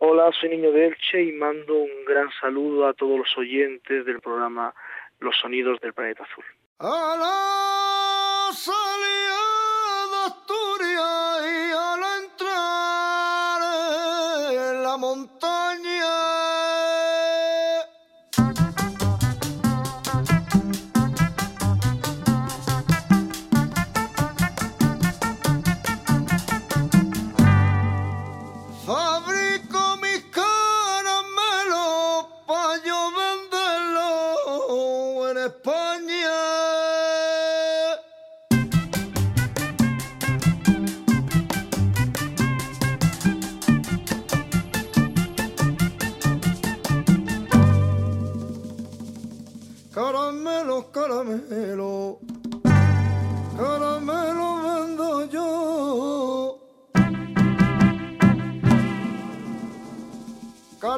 Hola, soy Niño de Elche y mando un gran saludo a todos los oyentes del programa Los Sonidos del Planeta Azul.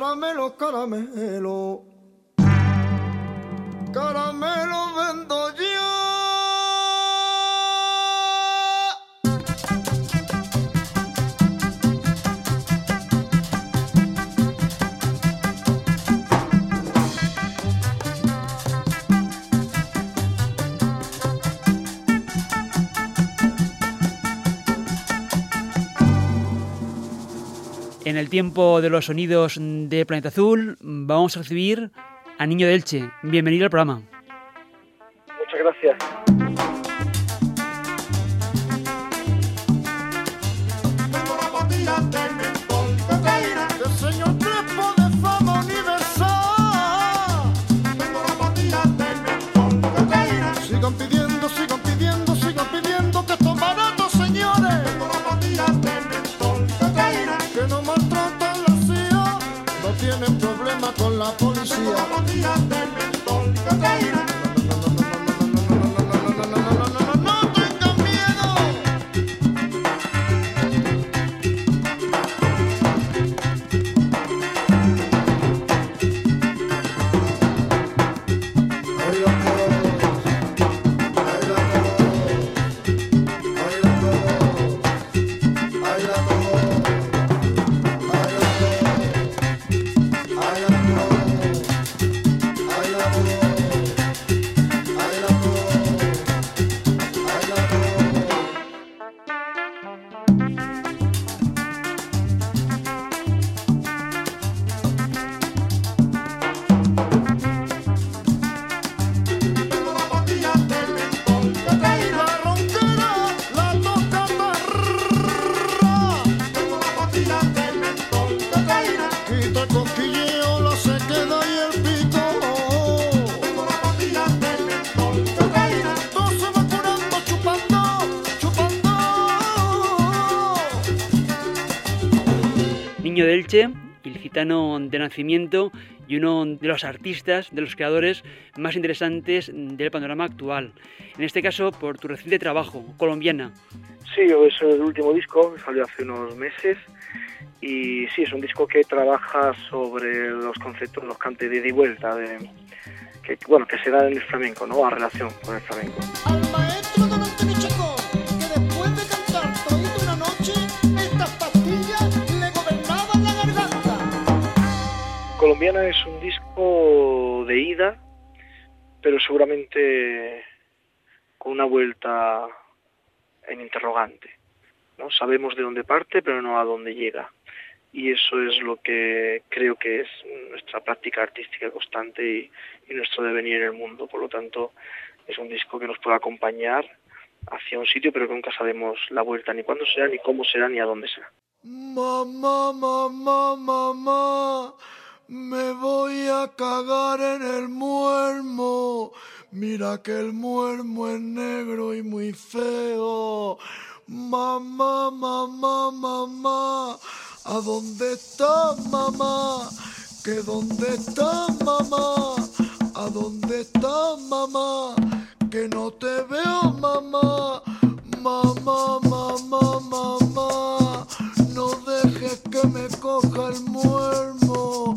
Caramelo, caramelo, caramelo vendo el tiempo de los sonidos de Planeta Azul vamos a recibir a Niño de Elche. Bienvenido al programa. Muchas gracias. Policía. De nacimiento y uno de los artistas, de los creadores más interesantes del panorama actual. En este caso, por tu reciente trabajo, colombiana. Sí, es el último disco, salió hace unos meses y sí, es un disco que trabaja sobre los conceptos, los cantes de ida y vuelta, de, que, bueno, que se da en el flamenco, ¿no? A relación con el flamenco. Colombiana es un disco de ida, pero seguramente con una vuelta en interrogante. ¿no? Sabemos de dónde parte, pero no a dónde llega. Y eso es lo que creo que es nuestra práctica artística constante y, nuestro devenir en el mundo. Por lo tanto, es un disco que nos puede acompañar hacia un sitio, pero que nunca sabemos la vuelta, ni cuándo será, ni cómo será, ni a dónde será. Mamá, mamá, mamá, me voy a cagar en el muermo. Mira que el muermo es negro y muy feo. Mamá, mamá, mamá, ¿a dónde estás, mamá? ¿Que dónde estás, mamá? ¿A dónde estás, mamá? Que no te veo, mamá. Mamá, mamá, mamá, no dejes que me coja el muermo.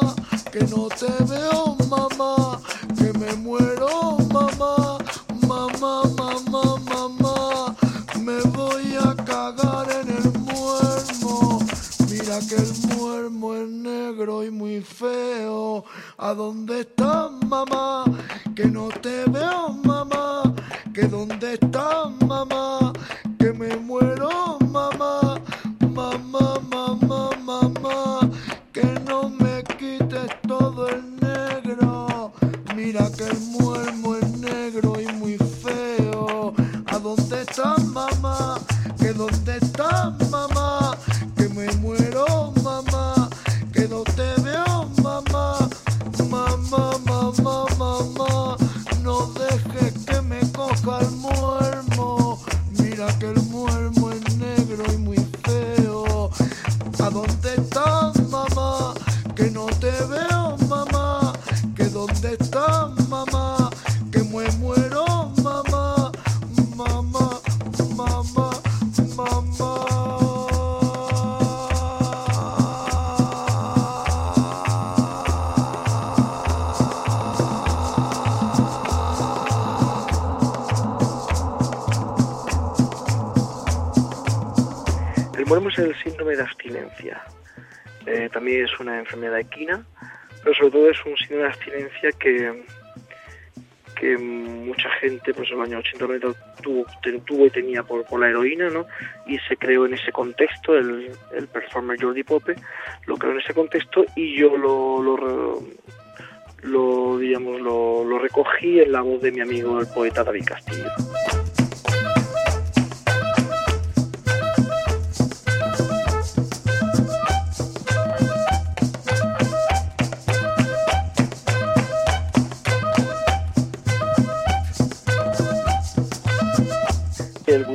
que no te veo, mamá, que me muero, mamá, mamá, mamá, mamá, me voy a cagar en el muermo. Mira que el muermo es negro y muy feo. ¿A dónde estás, mamá? Que no te veo, mamá, que dónde estás, mamá, que me muero. Síndrome de abstinencia. Eh, también es una enfermedad equina, pero sobre todo es un síndrome de abstinencia que, que mucha gente pues en los años 80 tuvo, tuvo y tenía por, por la heroína, ¿no? Y se creó en ese contexto, el, el performer Jordi Pope lo creó en ese contexto y yo lo, lo, lo digamos, lo, lo recogí en la voz de mi amigo el poeta David Castillo.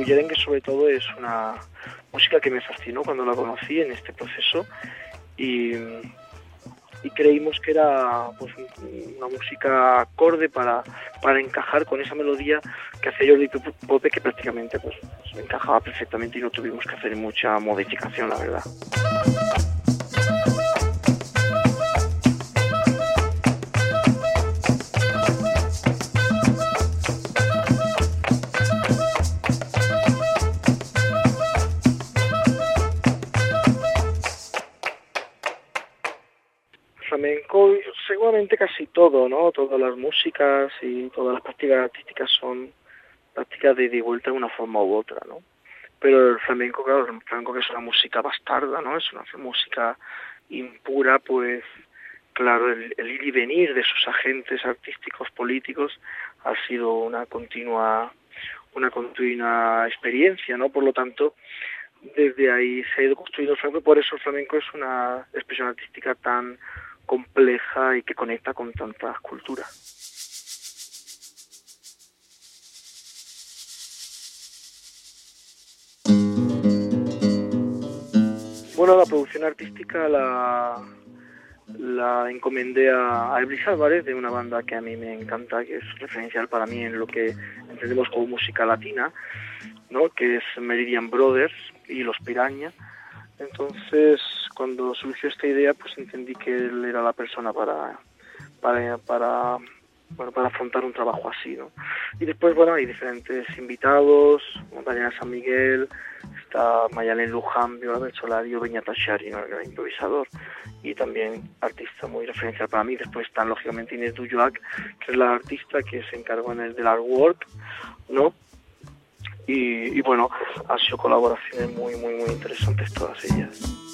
Que sobre todo es una música que me fascinó cuando la conocí en este proceso y, creímos que era pues, una música acorde para, para encajar con esa melodía que hacía Jordi Pope que prácticamente pues, encajaba perfectamente y no tuvimos que hacer mucha modificación la verdad. Casi todo, ¿no? Todas las músicas y todas las prácticas artísticas son prácticas de ida vuelta de una forma u otra, ¿no? Pero el flamenco, claro, el flamenco que es una música bastarda, ¿no? Es una música impura, pues claro, el, ir y venir de sus agentes artísticos, políticos, ha sido una continua, una continua experiencia, ¿no? Por lo tanto, desde ahí se ha ido construyendo el flamenco, por eso el flamenco es una expresión artística tan compleja y que conecta con tantas culturas. Bueno, la producción artística la, la encomendé a, a Álvarez de una banda que a mí me encanta, que es referencial para mí en lo que entendemos como música latina, ¿no? que es Meridian Brothers y Los Piraña. Entonces, cuando surgió esta idea, pues entendí que él era la persona para, para, para, bueno, para afrontar un trabajo así, ¿no? Y después, bueno, hay diferentes invitados, Montaña San Miguel, está Mayalen Luján, Viola Solario, Beñata Shari, ¿no? el improvisador, y también artista muy referencial para mí. Después están, lógicamente, Inés Duyoac, que es la artista que se encargó en el del artwork, ¿no? Y, y bueno, han sido colaboraciones muy, muy, muy interesantes todas ellas.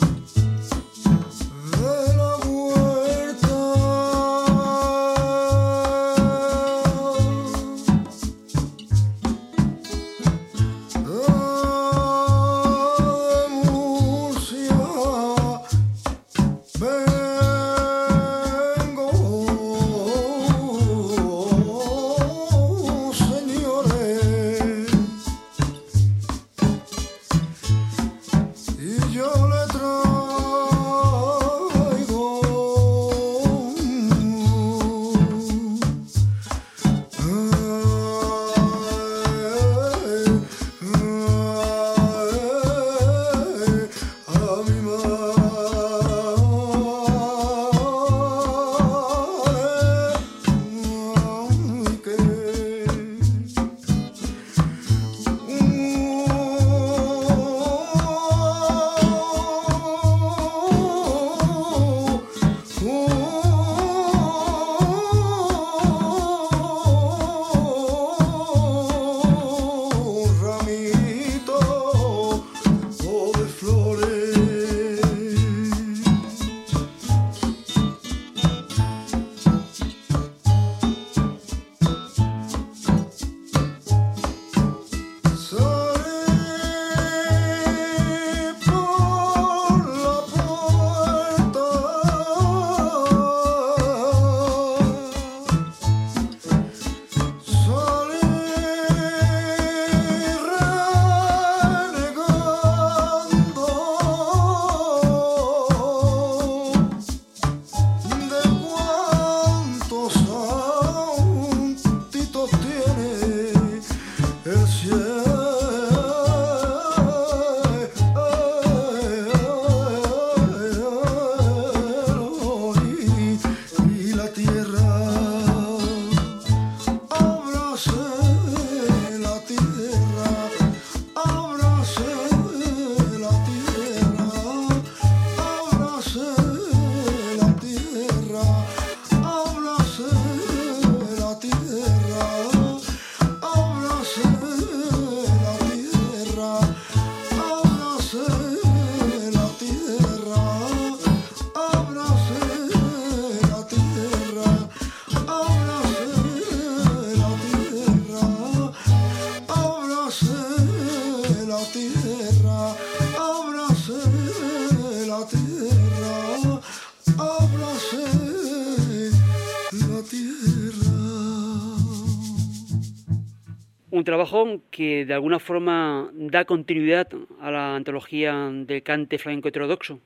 Un trabajo que de alguna forma da continuidad a la antología del cante flamenco heterodoxo.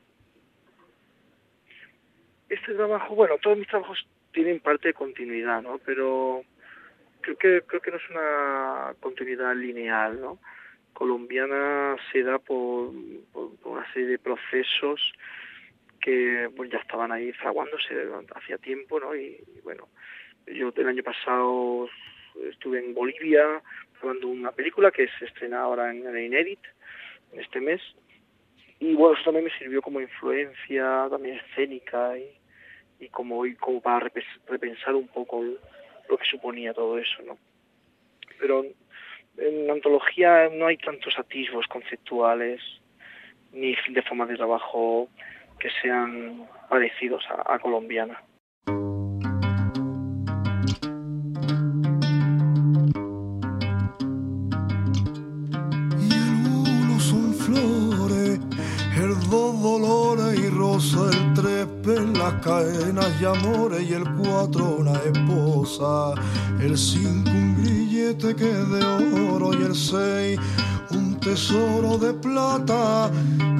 Este trabajo, bueno, todos mis trabajos tienen parte de continuidad, ¿no? Pero creo que creo que no es una continuidad lineal, ¿no? Colombiana se da por, una serie de procesos que pues ya estaban ahí fraguándose hacía tiempo, ¿no? Y, bueno, yo el año pasado estuve en Bolivia una película que se estrena ahora en, Inédit, en este mes, y bueno, eso también me sirvió como influencia también escénica y, y como, y como para repensar un poco lo que suponía todo eso, ¿no? Pero en la antología no hay tantos atisbos conceptuales ni de forma de trabajo que sean parecidos a colombiana. Y amores y el cuatro una esposa, el cinco un grillete que de oro. Y el seis un tesoro de plata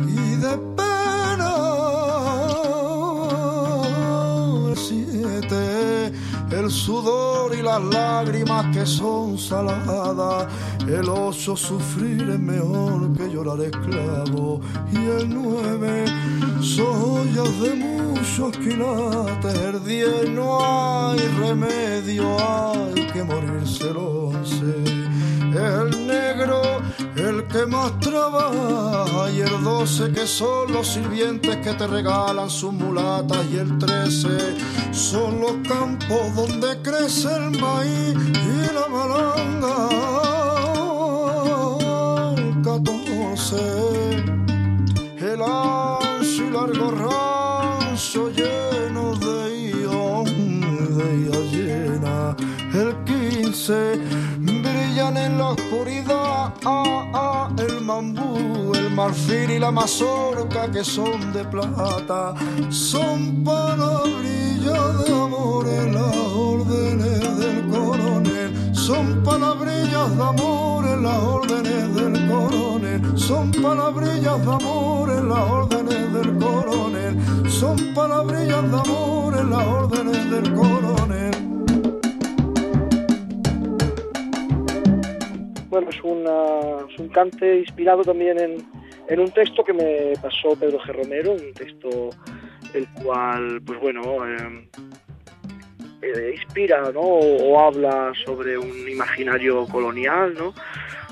y de pena. El siete el sudor y las lágrimas que son saladas, el ocho sufrir es mejor que llorar esclavo, y el nueve soyas de muchos quilates, el diez no hay remedio, hay que morirse el once el negro, el que más trabaja, y el doce que son los sirvientes que te regalan sus mulatas, y el trece son los campos donde crece el maíz y la malanga. El catorce, el ancho y largo rancho marfil y la mazorca que son de plata. Son palabrillas de amor en las órdenes del coronel. Son palabrillas de amor en las órdenes del coronel. Son palabrillas de amor en las órdenes del coronel. Son palabrillas de amor en las órdenes del coronel. bueno, es, una, es un cante inspirado también en, en, un texto que me pasó Pedro G. Romero, un texto el cual, pues bueno, eh, eh, inspira ¿no? O, habla sobre un imaginario colonial, ¿no?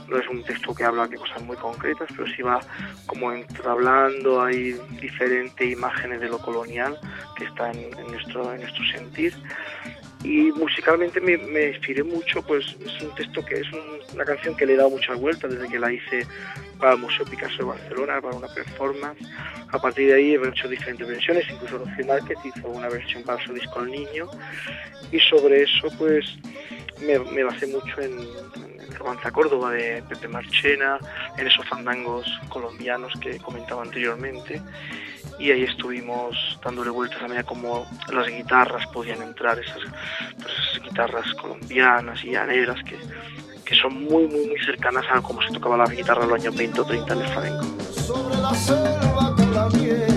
No es un texto que habla de cosas muy concretas, pero sí va como hablando, hay diferentes imágenes de lo colonial que está en, nuestro, en nuestro sentir y musicalmente me, me, inspiré mucho, pues es un texto que es un, una canción que le he dado muchas vueltas desde que la hice para el Museo Picasso de Barcelona, para una performance. A partir de ahí he hecho diferentes versiones, incluso Rocío Márquez hizo una versión para su disco El Niño, y sobre eso pues me, me basé mucho en, en Romanza Córdoba de Pepe Marchena, en esos fandangos colombianos que comentaba anteriormente y ahí estuvimos dándole vueltas a medida como las guitarras podían entrar, esas, pues esas guitarras colombianas y llaneras que, que son muy, muy, muy cercanas a cómo se tocaba la guitarra en los años 20 o 30 en el flamenco. Sobre la selva la nieve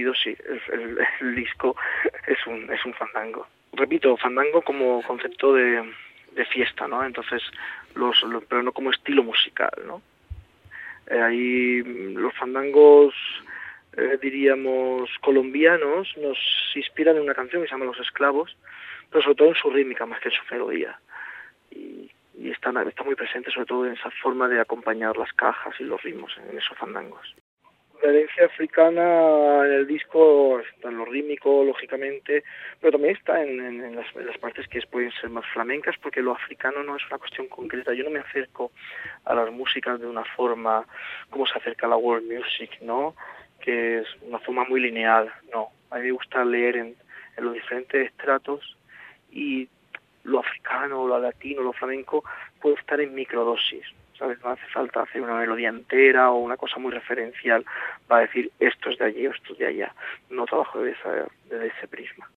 sentido sí, el, disco es un, es un fandango. Repito, fandango como concepto de, de fiesta, ¿no? Entonces, los, los, pero no como estilo musical, ¿no? Eh, ahí los fandangos, eh, diríamos, colombianos nos inspiran en una canción que se llama Los Esclavos, pero sobre todo en su rítmica más que en su melodía. Y, y está muy presente sobre todo en esa forma de acompañar las cajas y los ritmos en esos fandangos la herencia africana en el disco está en lo rítmico, lógicamente, pero también está en, las, partes que pueden ser más flamencas, porque lo africano no es una cuestión concreta. Yo no me acerco a las músicas de una forma como se acerca a la world music, ¿no? Que es una forma muy lineal, no. A mí me gusta leer en, en los diferentes estratos y lo africano, lo latino, lo flamenco puede estar en microdosis. ¿Sabes? No hace falta hacer una melodía entera o una cosa muy referencial para decir esto es de allí o esto es de allá. No trabajo desde, desde ese prisma.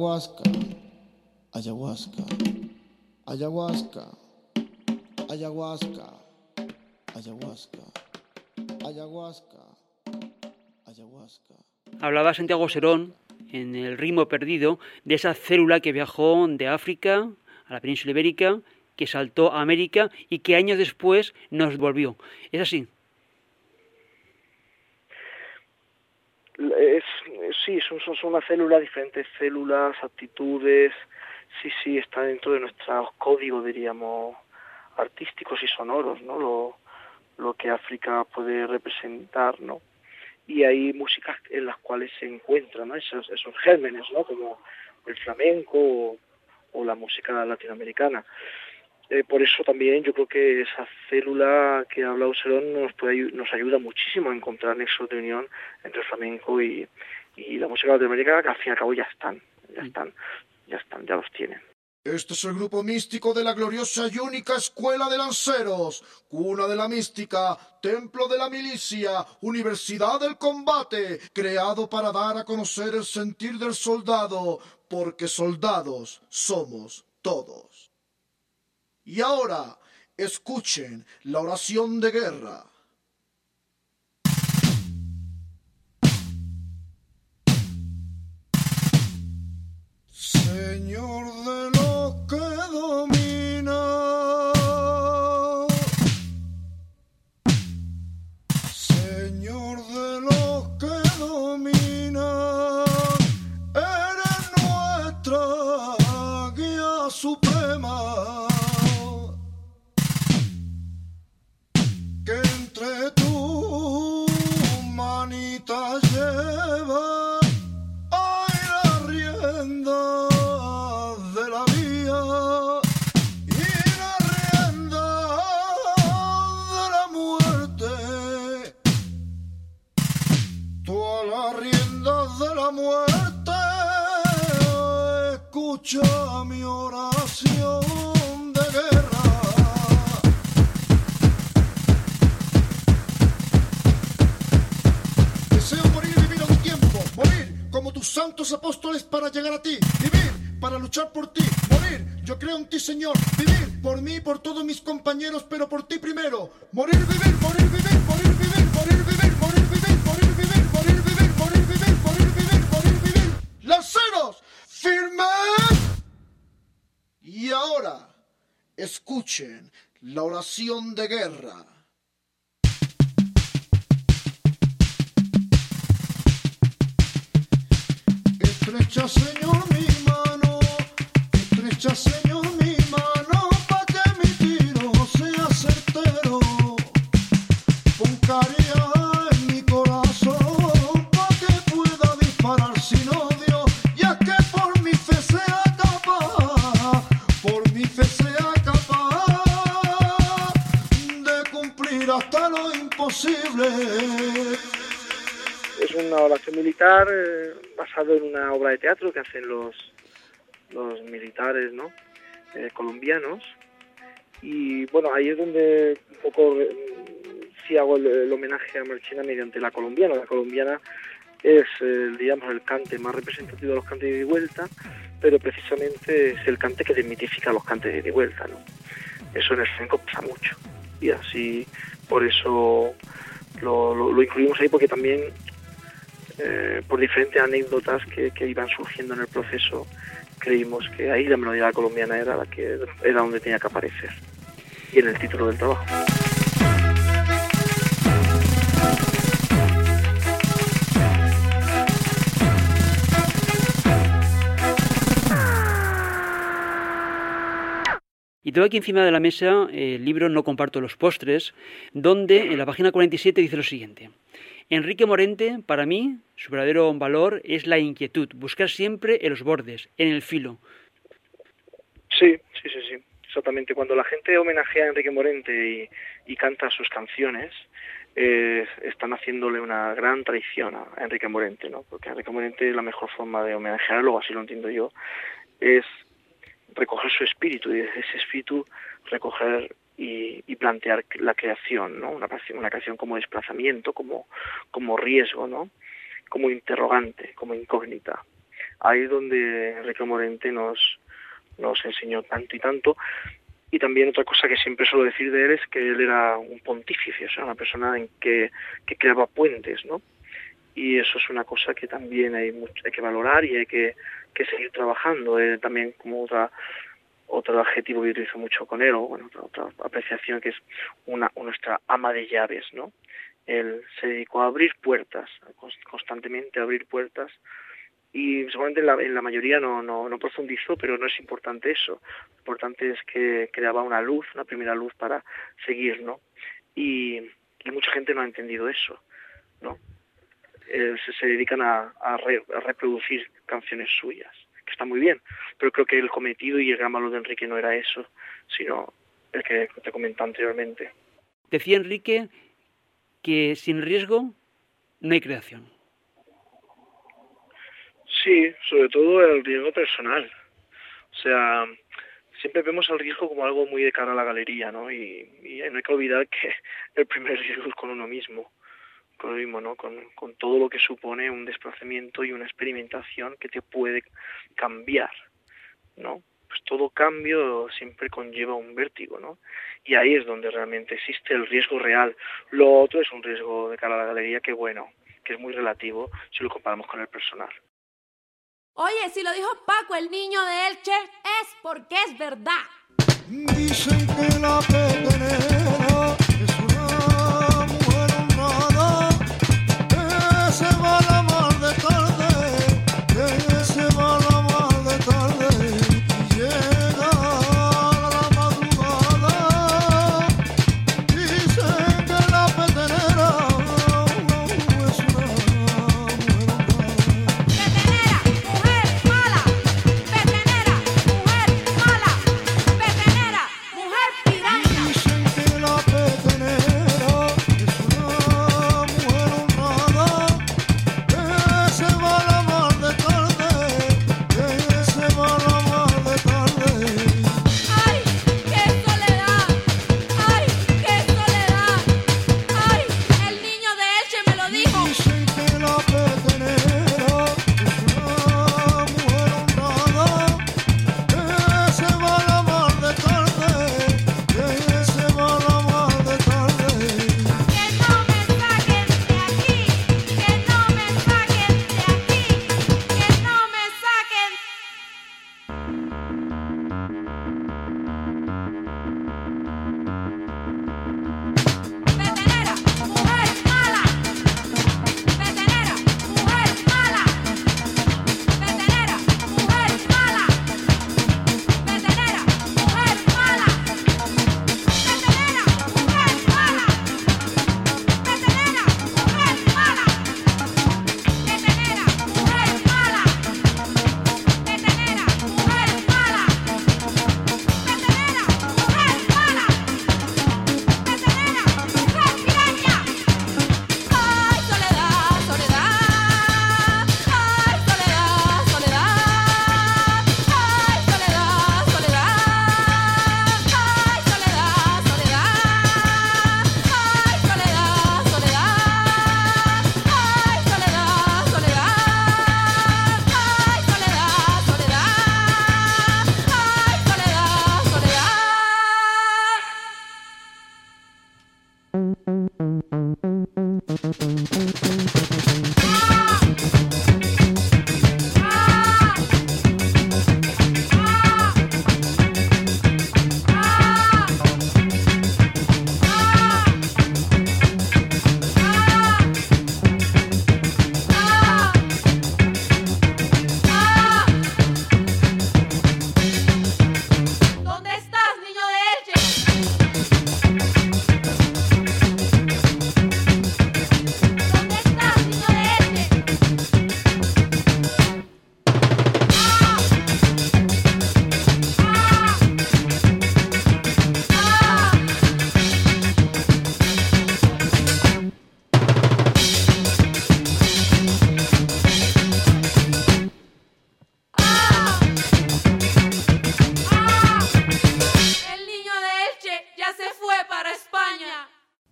Ayahuasca, ayahuasca, ayahuasca, ayahuasca, ayahuasca, ayahuasca, ayahuasca. Hablaba Santiago Serón en el ritmo perdido de esa célula que viajó de África a la península ibérica, que saltó a América y que años después nos volvió. ¿Es así? Es, sí, son, son, una célula, diferentes células, actitudes, sí, sí, está dentro de nuestros códigos, diríamos, artísticos y sonoros, ¿no? Lo, lo que África puede representar, ¿no? Y hay músicas en las cuales se encuentran, ¿no? Esos, esos gérmenes, ¿no? Como el flamenco o, o la música latinoamericana. Eh, por eso también yo creo que esa célula que ha hablado Serón nos, puede, nos ayuda muchísimo a encontrar nexos de unión entre el flamenco y, y la música latinoamericana, que al fin y al cabo ya están, ya están, ya están, ya los tienen. Este es el grupo místico de la gloriosa y única Escuela de Lanceros, cuna de la mística, templo de la milicia, universidad del combate, creado para dar a conocer el sentir del soldado, porque soldados somos todos. Y ahora, escuchen la oración de guerra. Luchar por ti, morir. Yo creo en ti, Señor, vivir por mí por todos mis compañeros, pero por ti primero. Morir, vivir, morir, vivir, morir, vivir, morir, vivir, morir, vivir, morir, vivir, morir, vivir, morir, vivir, morir, vivir, morir, vivir. ¡Lanceros! ¡Firmes! Y ahora, escuchen la oración de guerra. Estrecha, Señor, mi Es una oración militar eh, basada en una obra de teatro que hacen los, los militares ¿no? Eh, colombianos. Y bueno, ahí es donde un poco eh, sí hago el, el homenaje a Marchena mediante la colombiana. La colombiana es, eh, digamos, el cante más representativo de los cantes de vuelta, pero precisamente es el cante que desmitifica los cantes de vuelta. ¿no? Eso en el flamenco pasa mucho. Y así, por eso lo, lo- lo incluimos ahí, porque también eh, por diferentes anécdotas que, que iban surgiendo en el proceso, creímos que ahí la melodía colombiana era la que era donde tenía que aparecer y en el título del trabajo. Y tengo aquí encima de la mesa el libro No comparto los postres, donde en la página 47 dice lo siguiente. Enrique Morente, para mí, su verdadero valor es la inquietud, buscar siempre en los bordes, en el filo. Sí, sí, sí, sí. Exactamente. Cuando la gente homenajea a Enrique Morente y, canta sus canciones, eh, están haciéndole una gran traición a Enrique Morente, ¿no? Porque Enrique Morente la mejor forma de homenajearlo, así lo entiendo yo, es recoger su espíritu y desde ese espíritu recoger y, plantear la creación, ¿no? Una una canción como desplazamiento, como, como riesgo, ¿no? Como interrogante, como incógnita. Ahí es donde Enrique Morente nos, nos enseñó tanto y tanto. Y también otra cosa que siempre suelo decir de él es que él era un pontífice, o sea, una persona en que, que creaba puentes, ¿no? Y eso es una cosa que también hay, mucho, que valorar y hay que, que seguir trabajando. También como otra otro adjetivo que utilizo mucho con él, o bueno, otra, otra apreciación que es una, nuestra ama de llaves, ¿no? Él se dedicó a abrir puertas, constantemente a abrir puertas y seguramente en la, mayoría no, no, profundizó, pero no es importante eso. Lo importante es que creaba una luz, una primera luz para seguir, ¿no? Y, mucha gente no ha entendido eso, ¿no? Eh, se, se, dedican a, a, reproducir canciones suyas, que está muy bien, pero creo que el cometido y el gran valor de Enrique no era eso, sino el que te comenté anteriormente. Decía Enrique que sin riesgo no hay creación. Sí, sobre todo el riesgo personal. O sea, siempre vemos el riesgo como algo muy de cara a la galería, ¿no? Y, no hay que olvidar que el primer riesgo es con uno mismo, con uno mismo, ¿no? Con, con todo lo que supone un desplazamiento y una experimentación que te puede cambiar, ¿no? Pues todo cambio siempre conlleva un vértigo, ¿no? Y ahí es donde realmente existe el riesgo real. Lo otro es un riesgo de cara a la galería que, bueno, que es muy relativo si lo comparamos con el personal. Oye, si lo dijo Paco, el niño de Elche, es porque es verdad. Dicen que la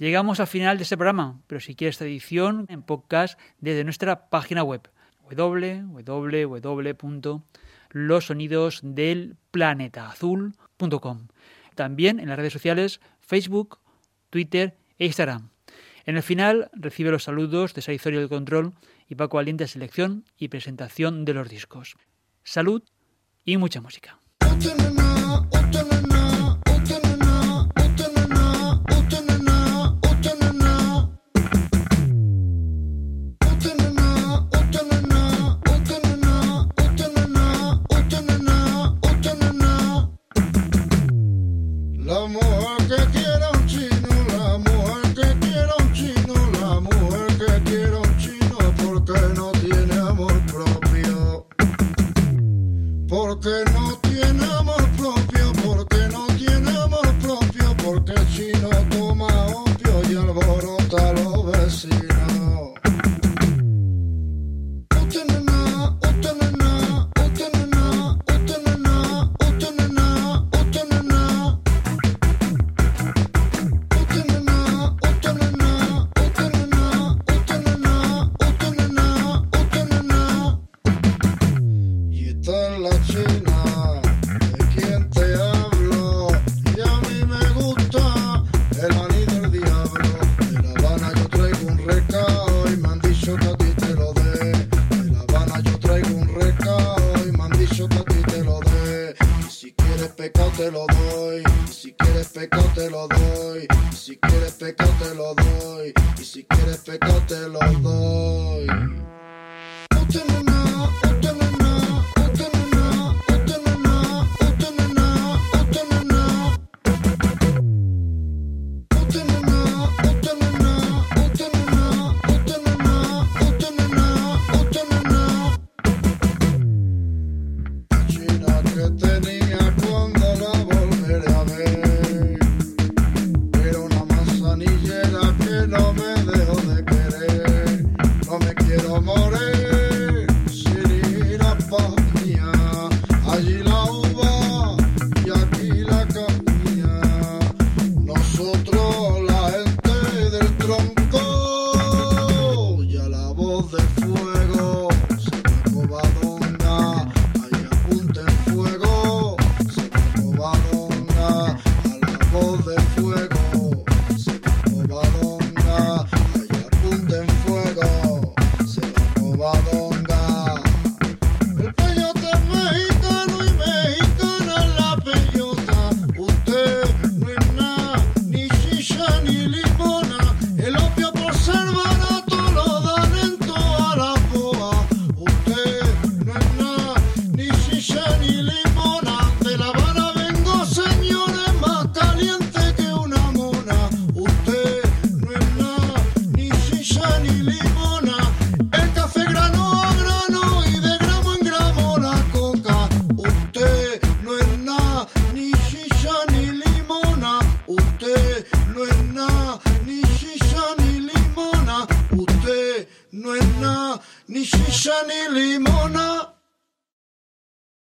Llegamos al final de este programa, pero si quieres esta edición en podcast desde nuestra página web www.losonidosdelplanetaazul.com. También en las redes sociales Facebook, Twitter e Instagram. En el final recibe los saludos de Saizorio del Control y Paco Valiente de selección y presentación de los discos. Salud y mucha música.